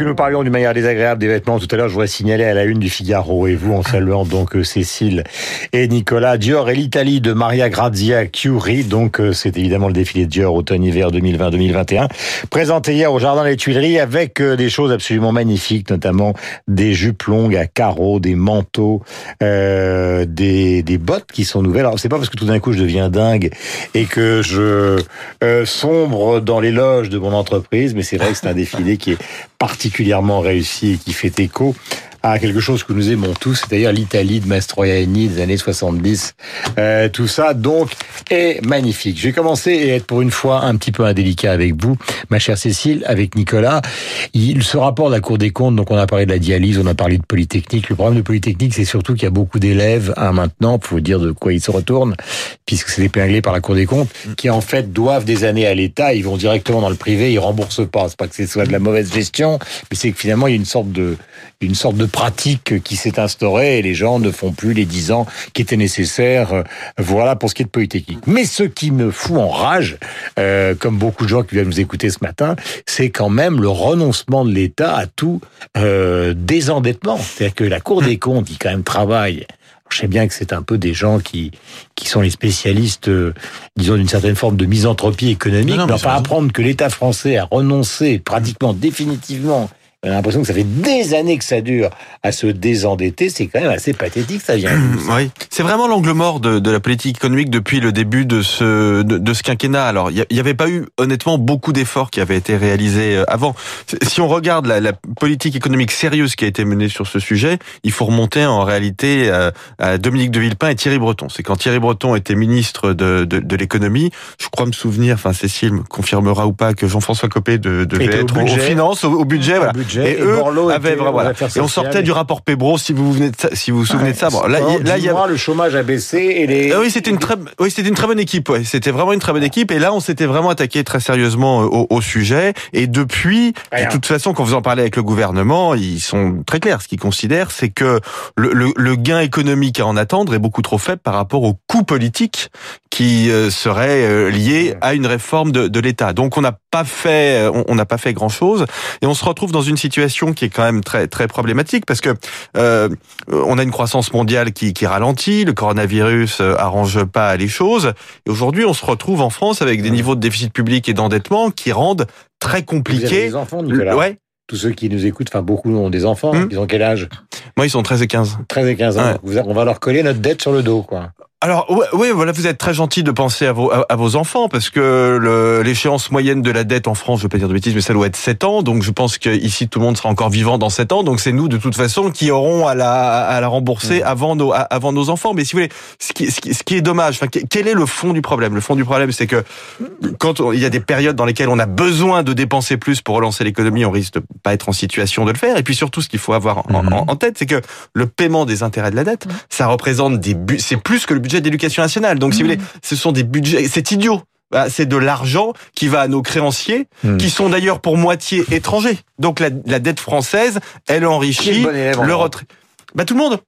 Nous parlions d'une manière désagréable des vêtements tout à l'heure, je voudrais signaler à la une du Figaro et vous en saluant donc euh, Cécile et Nicolas Dior et l'Italie de Maria Grazia Chiuri. Donc euh, c'est évidemment le défilé Dior automne-hiver 2020-2021 présenté hier au Jardin des Tuileries avec euh, des choses absolument magnifiques, notamment des jupes longues à carreaux, des manteaux, euh, des, des bottes qui sont nouvelles. Alors c'est pas parce que tout d'un coup je deviens dingue et que je euh, sombre dans les loges de mon entreprise, mais c'est vrai que c'est un défilé qui est particulièrement réussi et qui fait écho à quelque chose que nous aimons tous, c'est-à-dire l'Italie de Mastroianni des années 70. Euh, tout ça, donc, est magnifique. Je vais commencer et être pour une fois un petit peu indélicat avec vous, ma chère Cécile, avec Nicolas. Il, ce rapport de la Cour des comptes, donc on a parlé de la dialyse, on a parlé de Polytechnique. Le problème de Polytechnique, c'est surtout qu'il y a beaucoup d'élèves, hein, maintenant, pour vous dire de quoi ils se retournent, puisque c'est épinglé par la Cour des comptes, qui en fait doivent des années à l'État, ils vont directement dans le privé, ils remboursent pas. C'est pas que ce soit de la mauvaise gestion, mais c'est que finalement, il y a une sorte de, une sorte de pratique qui s'est instaurée et les gens ne font plus les 10 ans qui étaient nécessaires. euh, Voilà pour ce qui est de Polytechnique. Mais ce qui me fout en rage, euh, comme beaucoup de gens qui viennent nous écouter ce matin, c'est quand même le renoncement de l'État à tout euh, désendettement. C'est-à-dire que la Cour des comptes, qui quand même travaille je sais bien que c'est un peu des gens qui qui sont les spécialistes, euh, disons d'une certaine forme de misanthropie économique, Non, non, mais mais enfin c'est apprendre que l'État français a renoncé pratiquement définitivement. On a l'impression que ça fait des années que ça dure à se désendetter. C'est quand même assez pathétique, ça vient. ça Oui, c'est vraiment l'angle mort de, de la politique économique depuis le début de ce de, de ce quinquennat. Alors, il n'y avait pas eu honnêtement beaucoup d'efforts qui avaient été réalisés euh, avant. Si on regarde la, la politique économique sérieuse qui a été menée sur ce sujet, il faut remonter en réalité à, à Dominique de Villepin et Thierry Breton. C'est quand Thierry Breton était ministre de, de, de l'économie, je crois me souvenir, enfin Cécile me confirmera ou pas que Jean-François Copé de, devait être aux finances, au, au budget, voilà. budget, et, et eux Borloo avaient vraiment, voilà. Et on sortait du rapport Pébro, si vous vous venez de ça, si vous vous souvenez de ça. Bon, là, là, il y a le chômage a baissé et les. ah oui, c'était une très, oui, c'était une très bonne équipe. Ouais. C'était vraiment une très bonne équipe. Et là, on s'était vraiment attaqué très sérieusement euh, au, au sujet. Et depuis, Rien. de toute façon, quand vous en parlez avec le gouvernement, ils sont très clairs. Ce qu'ils considèrent, c'est que le, le- le gain économique à en attendre est beaucoup trop faible par rapport au coût politique qui euh, serait euh, lié à une réforme de, de l'État. Donc, on n'a pas fait, euh, on- n'a pas fait grand chose. Et on se retrouve dans une situation qui est quand même très, très problématique parce que euh, on a une croissance mondiale qui, qui ralentit, le coronavirus euh, arrange pas les choses. Et aujourd'hui, on se retrouve en France avec des niveaux de déficit public et d'endettement qui rendent très Vous avez compliqué. des enfants, Nicolas. Ouais. Tous ceux qui nous écoutent, enfin beaucoup ont des enfants. Hum. Ils ont quel âge? Moi, ils sont 13 et 15. 13 et 15 ans. Ouais. Vous- On va leur coller notre dette sur le dos, quoi. Alors, ouais, ouais, voilà, vous êtes très gentil de penser à vos, à, à vos enfants, parce que le- l'échéance moyenne de la dette en France, je vais pas dire de bêtises, mais ça doit être 7 ans, donc je pense que ici tout le monde sera encore vivant dans 7 ans, donc c'est nous, de toute façon, qui aurons à la, à la rembourser avant nos, à- avant nos enfants. Mais si vous voulez, ce qui, ce qui, ce qui est dommage, enfin, que- quel est le fond du problème? Le fond du problème, c'est que quand on- il y a des périodes dans lesquelles on a besoin de dépenser plus pour relancer l'économie, on risque de pas être en situation de le faire. Et puis surtout, ce qu'il faut avoir en, Mhm. en- en tête, c'est que le paiement des intérêts de la dette, ça représente des c'est plus que le budget d'éducation nationale. Donc, si vous voulez, ce sont des budgets, c'est idiot. Bah, C'est de l'argent qui va à nos créanciers, Mhm. qui sont d'ailleurs pour moitié étrangers. Donc la, la dette française, elle enrichit bon élève en le retrait. Bah tout le monde.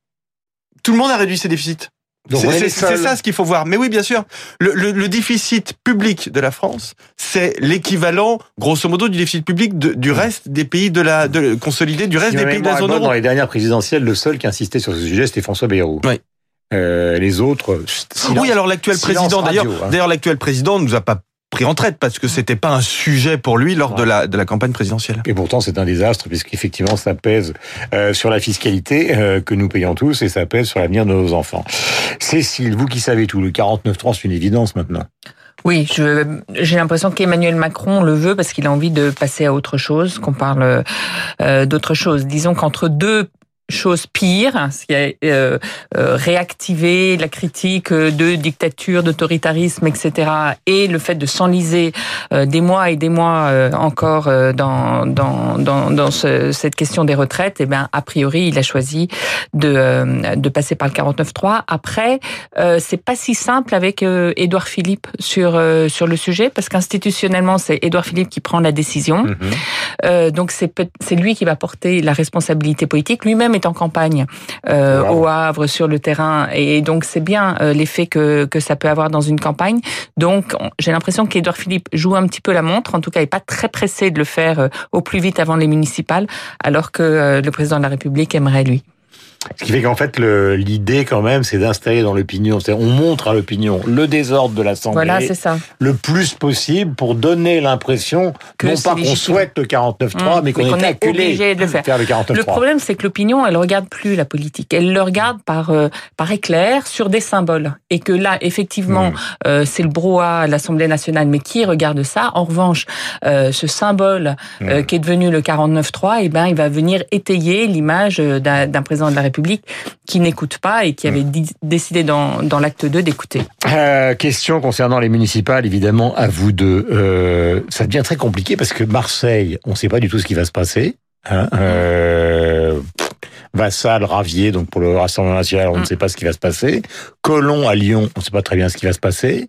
Tout le monde a réduit ses déficits. C'est ça ce qu'il faut voir. Mais oui, bien sûr. Le, le- le déficit public de la France, c'est l'équivalent, grosso modo, du déficit public de- du reste des pays de la de, consolidé, du reste Si des pays de la zone euro. Dans les dernières présidentielles, le seul qui insistait sur ce sujet, c'était François Bayrou. Oui. Euh, les autres, silence. Oui, alors l'actuel président, d'ailleurs, hein. d'ailleurs l'actuel président ne nous a pas pris en traite parce que c'était pas un sujet pour lui lors de la de la campagne présidentielle. Et pourtant, c'est un désastre, puisqu'effectivement, ça pèse euh, sur la fiscalité euh, que nous payons tous et ça pèse sur l'avenir de nos enfants. Cécile, vous qui savez tout, le 49.3, c'est une évidence maintenant. Oui, je- j'ai l'impression qu'Emmanuel Macron le veut parce qu'il a envie de passer à autre chose, qu'on parle euh, d'autre chose. Disons qu'entre deux chose pire, ce qui a euh, euh, réactivé la critique euh, de dictature, d'autoritarisme, etc., et le fait de s'enliser euh, des mois et des mois euh, encore euh, dans dans dans, dans ce- cette question des retraites, eh ben a priori il a choisi de euh, de passer par le 49.3. Après, euh, c'est pas si simple avec euh, Édouard Philippe sur euh, sur le sujet parce qu'institutionnellement c'est Édouard Philippe qui prend la décision. Mhm. Euh, donc c'est lui qui va porter la responsabilité politique. Lui-même est est en campagne euh, au Havre sur le terrain, et donc c'est bien euh, l'effet que que ça peut avoir dans une campagne. Donc j'ai l'impression qu'Edouard Philippe joue un petit peu la montre. En tout cas, il est pas très pressé de le faire euh, au plus vite avant les municipales, alors que le président de la République aimerait lui. Ce qui fait qu'en fait, l'idée quand même, c'est d'installer dans l'opinion, on montre à l'opinion le désordre de l'Assemblée voilà, c'est ça. le plus possible pour donner l'impression, non pas qu'on souhaite le 49-3, mmh, mais qu'on est, obligé de le faire. faire le, 49 le problème, c'est que l'opinion, elle regarde plus la politique. Elle le regarde par, euh, par éclair sur des symboles. Et que là, effectivement, mmh. euh, c'est le brouhaha à l'Assemblée nationale, mais qui regarde ça? En revanche, euh, ce symbole mmh. qui est devenu le 49-3, eh ben, il va venir étayer l'image d'un président de la République public qui n'écoute pas et qui avait décidé dans, dans l'acte 2 d'écouter. Euh, question concernant les municipales, évidemment, à vous deux. Euh, ça devient très compliqué parce que Marseille, on ne sait pas du tout ce qui va se passer. Hein, euh, Vassal, Ravier, donc pour le Rassemblement national, on ne mm. sait pas ce qui va se passer. Colomb à Lyon, on ne sait pas très bien ce qui va se passer.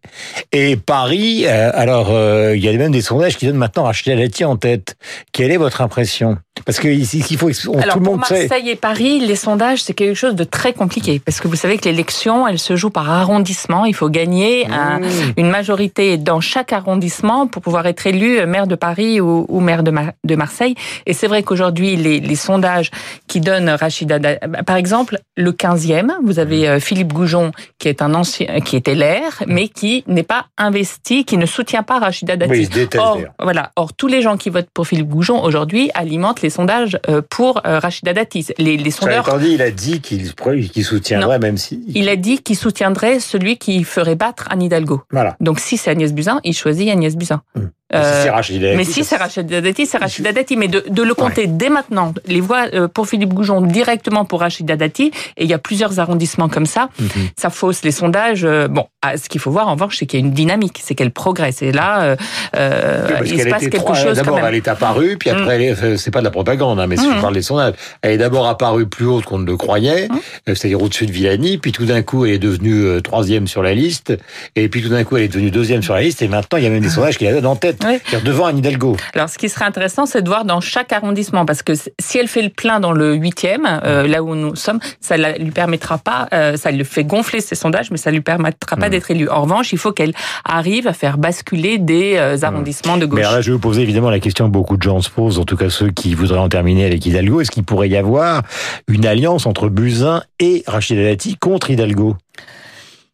Et Paris, euh, alors euh, il y a même des sondages qui donnent maintenant Rachida Dati en tête. Quelle est votre impression? Parce que ici, il faut on, alors, tout le monde pour Marseille et Paris, les sondages c'est quelque chose de très compliqué parce que vous savez que l'élection, elle se joue par arrondissement. Il faut gagner un, mmh. une majorité dans chaque arrondissement pour pouvoir être élu maire de Paris ou, ou maire de, de, Marseille. Et c'est vrai qu'aujourd'hui, les, les, sondages qui donnent Rachida, par exemple, le 15e, vous avez euh, Philippe Goujon qui est un ancien, qui était l'air, mais qui n'est pas investi, qui ne soutient pas Rachida Dati. Oui, or, voilà. Or, tous les gens qui votent pour Philippe Goujon aujourd'hui alimentent les sondages euh, pour euh, Rachida Dati. Les, les sondeurs. il a dit qu'il soutiendrait, même si. Il a dit qu'il soutiendrait celui qui ferait battre Anne Hidalgo. Voilà. Donc, si c'est Agnès Buzyn, il choisit Agnès Buzyn. Hum. Euh, mais si c'est Rachida Dati, c'est Rachida Dati. Mais de, de le compter dès maintenant, les voix euh, pour Philippe Goujon directement pour Rachida Dati, et il y a plusieurs arrondissements comme ça, mhm. ça fausse les sondages. Euh, bon, ah, ce qu'il faut voir en revanche, c'est qu'il y a une dynamique, c'est qu'elle progresse. Et là, euh, il se passe quelque chose. D'abord, elle est apparue, puis après, mm. c'est pas de la propagande, hein, mais si je mm. parle des sondages, elle est d'abord apparue plus haute qu'on ne le croyait, mm. c'est-à-dire au-dessus de Villani, puis tout d'un coup, elle est devenue troisième sur la liste, et puis tout d'un coup, elle est devenue deuxième sur la liste, et maintenant, il y a même des sondages qui la donnent en tête, devant Anne Hidalgo. Alors, ce qui serait intéressant, c'est de voir dans chaque arrondissement, parce que si elle fait le plein dans le huitième, euh, là où nous sommes, ça ne lui permettra pas, euh, ça lui fait gonfler ses sondages, mais ça lui permettra pas d'être élue. En revanche, il faut qu'elle arrive à faire basculer des euh, arrondissements de gauche. Mais là, je vais vous poser évidemment la question que beaucoup de gens se posent, en tout cas ceux qui voudraient en terminer avec Hidalgo. Est-ce qu'il pourrait y avoir une alliance entre Buzyn et Rachida Dati contre Hidalgo?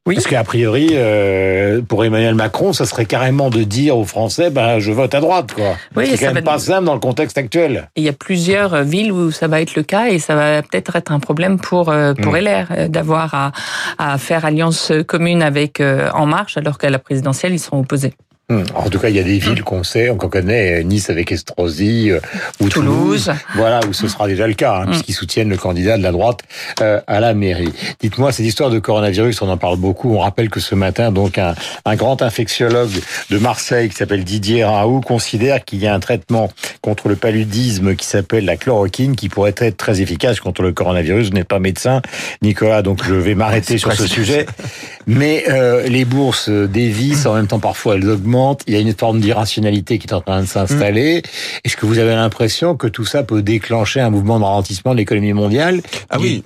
Oui. Parce qu'a priori, euh, pour Emmanuel Macron, ça serait carrément de dire aux Français, ben, je vote à droite, quoi. Oui, c'est quand même pas simple dans le contexte actuel. Il y a plusieurs euh, villes où ça va être le cas et ça va peut-être être un problème pour euh, pour mm. LR euh, d'avoir à, à faire alliance commune avec En Marche alors qu'à la présidentielle ils seront opposés. Hmm. En tout cas, il y a des villes qu'on sait, qu'on connaît, Nice avec Estrosi, euh, ou Toulouse, voilà, où ce sera déjà le cas, hein, hmm. puisqu'ils soutiennent le candidat de la droite euh, à la mairie. Dites-moi, cette histoire de coronavirus, on en parle beaucoup. On rappelle que ce matin, donc, un, un grand infectiologue de Marseille qui s'appelle Didier Raoult considère qu'il y a un traitement contre le paludisme qui s'appelle la chloroquine, qui pourrait être très efficace contre le coronavirus. Vous n'êtes pas médecin, Nicolas, donc je vais m'arrêter sur ce sujet. Mais euh, les bourses dévissent, en même temps parfois elles augmentent, il y a une forme d'irrationalité qui est en train de s'installer. Mm. Est-ce que vous avez l'impression que tout ça peut déclencher un mouvement de ralentissement de l'économie mondiale Ah oui,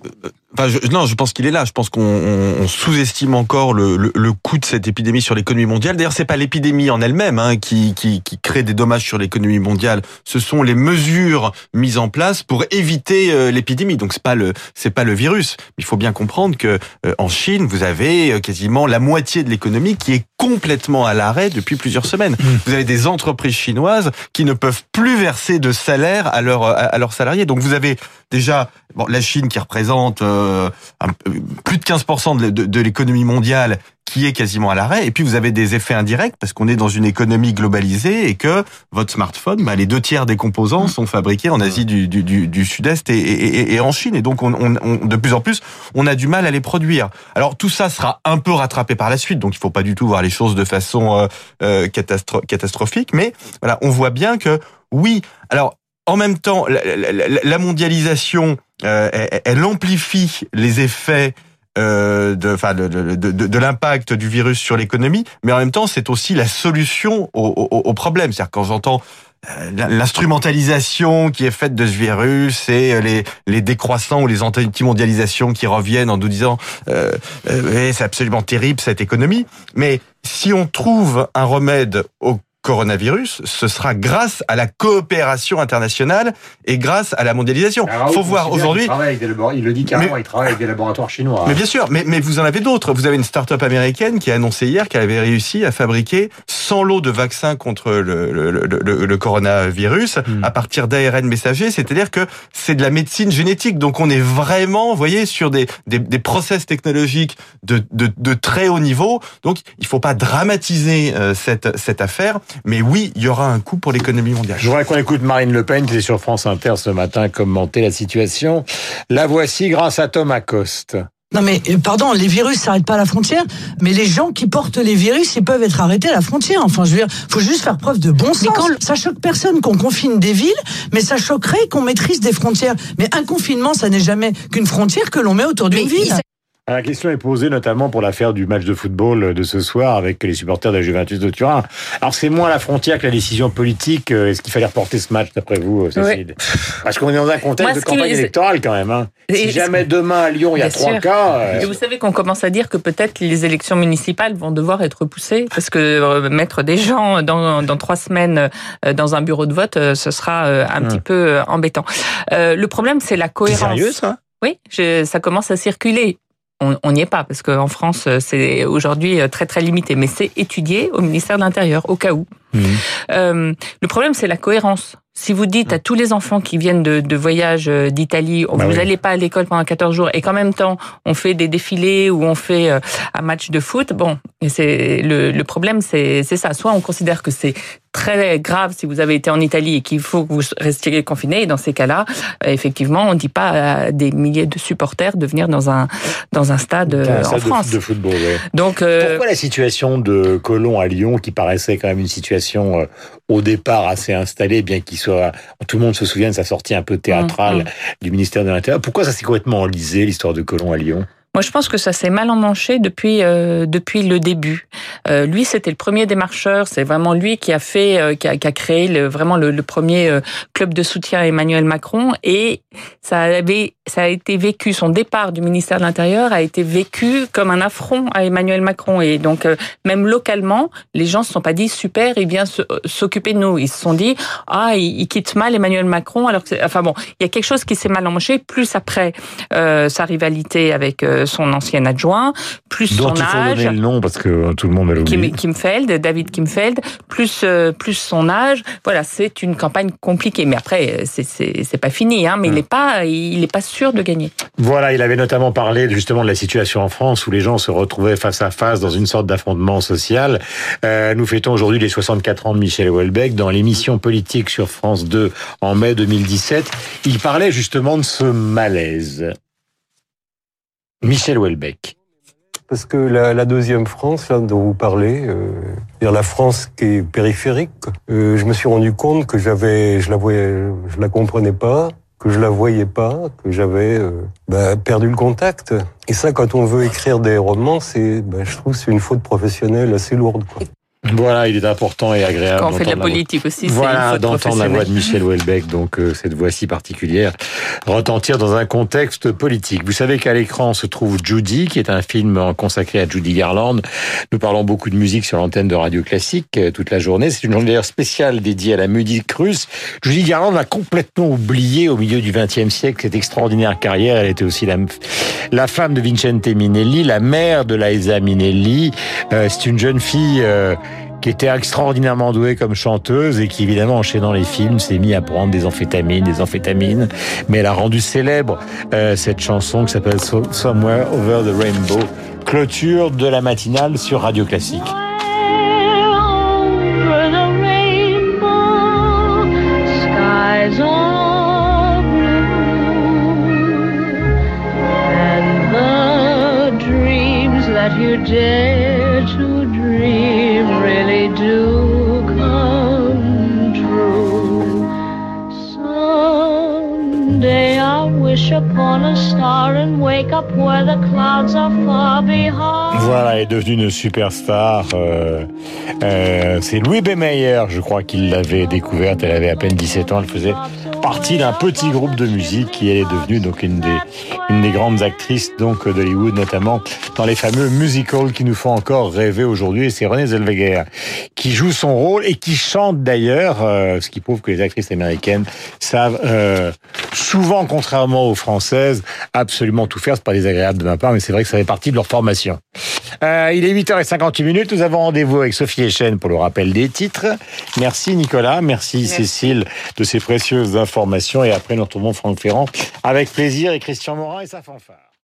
Enfin, je, non, je pense qu'il est là. Je pense qu'on sous-estime encore le, le, le, coût de cette épidémie sur l'économie mondiale. D'ailleurs, c'est pas l'épidémie en elle-même hein, qui, qui, qui, crée des dommages sur l'économie mondiale. Ce sont les mesures mises en place pour éviter euh, l'épidémie. Donc, c'est pas le c'est pas le virus. Il faut bien comprendre que euh, en Chine, vous avez euh, quasiment la moitié de l'économie qui est complètement à l'arrêt depuis plusieurs semaines. Mmh. Vous avez des entreprises chinoises qui ne peuvent plus verser de salaire à leurs à leurs salariés. Donc, vous avez déjà bon, la Chine qui représente euh, plus de 15% de, de, l'économie mondiale qui est quasiment à l'arrêt. Et puis vous avez des effets indirects parce qu'on est dans une économie globalisée et que votre smartphone, bah, les deux tiers des composants sont fabriqués en Asie du, Sud-Est et, en Chine. Et donc on, on, de plus en plus, on a du mal à les produire. Alors tout ça sera un peu rattrapé par la suite. Donc il faut pas du tout voir les choses de façon euh, euh catastrophique. Mais voilà, on voit bien que oui. Alors en même temps, la, mondialisation, euh, elle, amplifie les effets euh, de, l'impact du virus sur l'économie, mais en même temps, c'est aussi la solution au, au, problème. C'est-à-dire quand j'entends l'instrumentalisation qui est faite de ce virus et les, décroissants ou les anti-mondialisations qui reviennent en nous disant euh, euh, c'est absolument terrible cette économie. Mais si on trouve un remède au coronavirus, ce sera grâce à la coopération internationale et grâce à la mondialisation. Il faut voir aujourd'hui. Il, le dit carrément, il travaille avec des laboratoires chinois. Mais bien sûr, mais, mais vous en avez d'autres. Vous avez une start-up américaine qui a annoncé hier qu'elle avait réussi à fabriquer 100 lots de vaccins contre le, le, le, le coronavirus hmm. à partir d'ARN messager. C'est-à-dire que c'est de la médecine génétique. Donc on est vraiment, vous voyez, sur des, des, des process technologiques de, de, de, très haut niveau. Donc il faut pas dramatiser euh, cette, cette affaire. Mais oui, il y aura un coût pour l'économie mondiale. Je voudrais qu'on écoute Marine Le Pen qui est sur France Inter ce matin commenter la situation. La voici grâce à Thomas Coste. Non mais euh, pardon, les virus s'arrêtent pas à la frontière, mais les gens qui portent les virus, ils peuvent être arrêtés à la frontière. Enfin, je veux dire, faut juste faire preuve de bon sens. Quand... Ça choque personne qu'on confine des villes, mais ça choquerait qu'on maîtrise des frontières. Mais un confinement, ça n'est jamais qu'une frontière que l'on met autour d'une ville. La question est posée notamment pour l'affaire du match de football de ce soir avec les supporters de la Juventus de Turin. Alors c'est moins la frontière que la décision politique. Euh, est-ce qu'il fallait reporter ce match d'après vous, Cécile Parce qu'on est dans un contexte de campagne électorale quand même. Hein. Si jamais demain à Lyon il y a trois cas. Euh, Et vous savez qu'on commence à dire que peut-être les élections municipales vont devoir être repoussées parce que euh, mettre des gens dans, dans trois semaines dans un bureau de vote, ce sera un petit peu embêtant. le problème c'est la cohérence. C'est sérieux ça? Oui, je, ça commence à circuler on n'y est pas parce qu'en France, c'est aujourd'hui très très limité, mais c'est étudié au ministère de l'Intérieur au cas où. Mmh. Euh, le problème, c'est la cohérence. Si vous dites à tous les enfants qui viennent de, de voyage euh, d'Italie, bah vous n'allez pas à l'école pendant 14 jours, et qu'en même temps on fait des défilés ou on fait euh, un match de foot, bon, c'est le, le problème, c'est ça. Soit on considère que c'est très grave si vous avez été en Italie et qu'il faut que vous restiez confiné. Et dans ces cas-là, effectivement, on ne dit pas à des milliers de supporters de venir dans un dans un stade en France. De, football. Donc pourquoi la situation de Colomb à Lyon, qui paraissait quand même une situation au départ assez installée, bien qu'il soit, tout le monde se souvient de sa sortie un peu théâtrale mm, mm. du ministère de l'Intérieur. Pourquoi ça s'est complètement enlisé, l'histoire de Colomb à Lyon? Moi, je pense que ça s'est mal emmanché depuis euh, depuis le début. Euh, lui, c'était le premier démarcheur. C'est vraiment lui qui a fait, euh, qui, a, qui, a, créé le, vraiment le, le, premier euh, club de soutien à Emmanuel Macron. Et ça avait, ça a été vécu. Son départ du ministère de l'Intérieur a été vécu comme un affront à Emmanuel Macron. Et donc, euh, même localement, les gens se sont pas dit super, il vient s'occuper de nous. Ils se sont dit ah, il, il quitte mal Emmanuel Macron. Alors que, enfin bon, il y a quelque chose qui s'est mal emmanché. Plus après sa rivalité avec son ancien adjoint, plus Dont son il faut âge. donner le nom parce que tout le monde oublié. Kim, Kimfeld, David Kimfeld, plus euh, plus son âge. Voilà, c'est une campagne compliquée. Mais après, c'est c'est pas fini. Hein, mais il n'est pas il est pas sûr de gagner. Voilà, il avait notamment parlé justement de la situation en France où les gens se retrouvaient face à face dans une sorte d'affrontement social. Euh, nous fêtons aujourd'hui les 64 ans de Michel Houellebecq dans l'émission politique sur France 2 en mai 2017. Il parlait justement de ce malaise. Michel Houellebecq. Parce que la, la deuxième France, là, dont vous parlez, euh, la France qui est périphérique, euh, je me suis rendu compte que j'avais, je la voyais, je la comprenais pas, que je la voyais pas, que j'avais euh, bah, perdu le contact. Et ça, quand on veut écrire des romans, c'est, bah, je trouve, c'est une faute professionnelle assez lourde. Quoi. Voilà, il est important et agréable. Quand on fait de la politique aussi, voilà, d'entendre la voix de Michel Houellebecq, donc euh, cette voix si particulière, retentir dans un contexte politique. Vous savez qu'à l'écran se trouve Judy, qui est un film consacré à Judy Garland. Nous parlons beaucoup de musique sur l'antenne de Radio Classique euh, toute la journée. C'est une journée d'ailleurs spéciale dédiée à la musique russe. Judy Garland a complètement oublié au milieu du XXe siècle cette extraordinaire carrière. Elle était aussi la, la femme de Vincente Minelli, la mère de Laïsa Minelli. Euh, C'est une jeune fille euh, qui était extraordinairement douée comme chanteuse et qui évidemment enchaînant les films s'est mis à prendre des amphétamines, des amphétamines, mais elle a rendu célèbre euh, cette chanson qui s'appelle Somewhere Over the Rainbow, clôture de la matinale sur Radio Classique. dare to dream Voilà, elle est devenue une superstar. Euh, euh, c'est Louis B. Mayer, je crois qu'il l'avait découverte. Elle avait à peine 17 ans. Elle faisait partie d'un petit groupe de musique qui est devenue donc une des une des grandes actrices donc d'Hollywood, notamment dans les fameux musicals qui nous font encore rêver aujourd'hui. Et c'est Renée Zellweger qui joue son rôle et qui chante d'ailleurs, euh, ce qui prouve que les actrices américaines savent euh, souvent, contrairement aux françaises, absolument tout faire. C'est pas désagréable de ma part, mais c'est vrai que ça fait partie de leur formation. Euh, il est 8h58 minutes. Nous avons rendez-vous avec Sophie Echen pour le rappel des titres. Merci Nicolas, merci, Cécile de ces précieuses informations. Et après, nous retrouvons Franck Ferrand avec plaisir et Christian Morin et sa fanfare.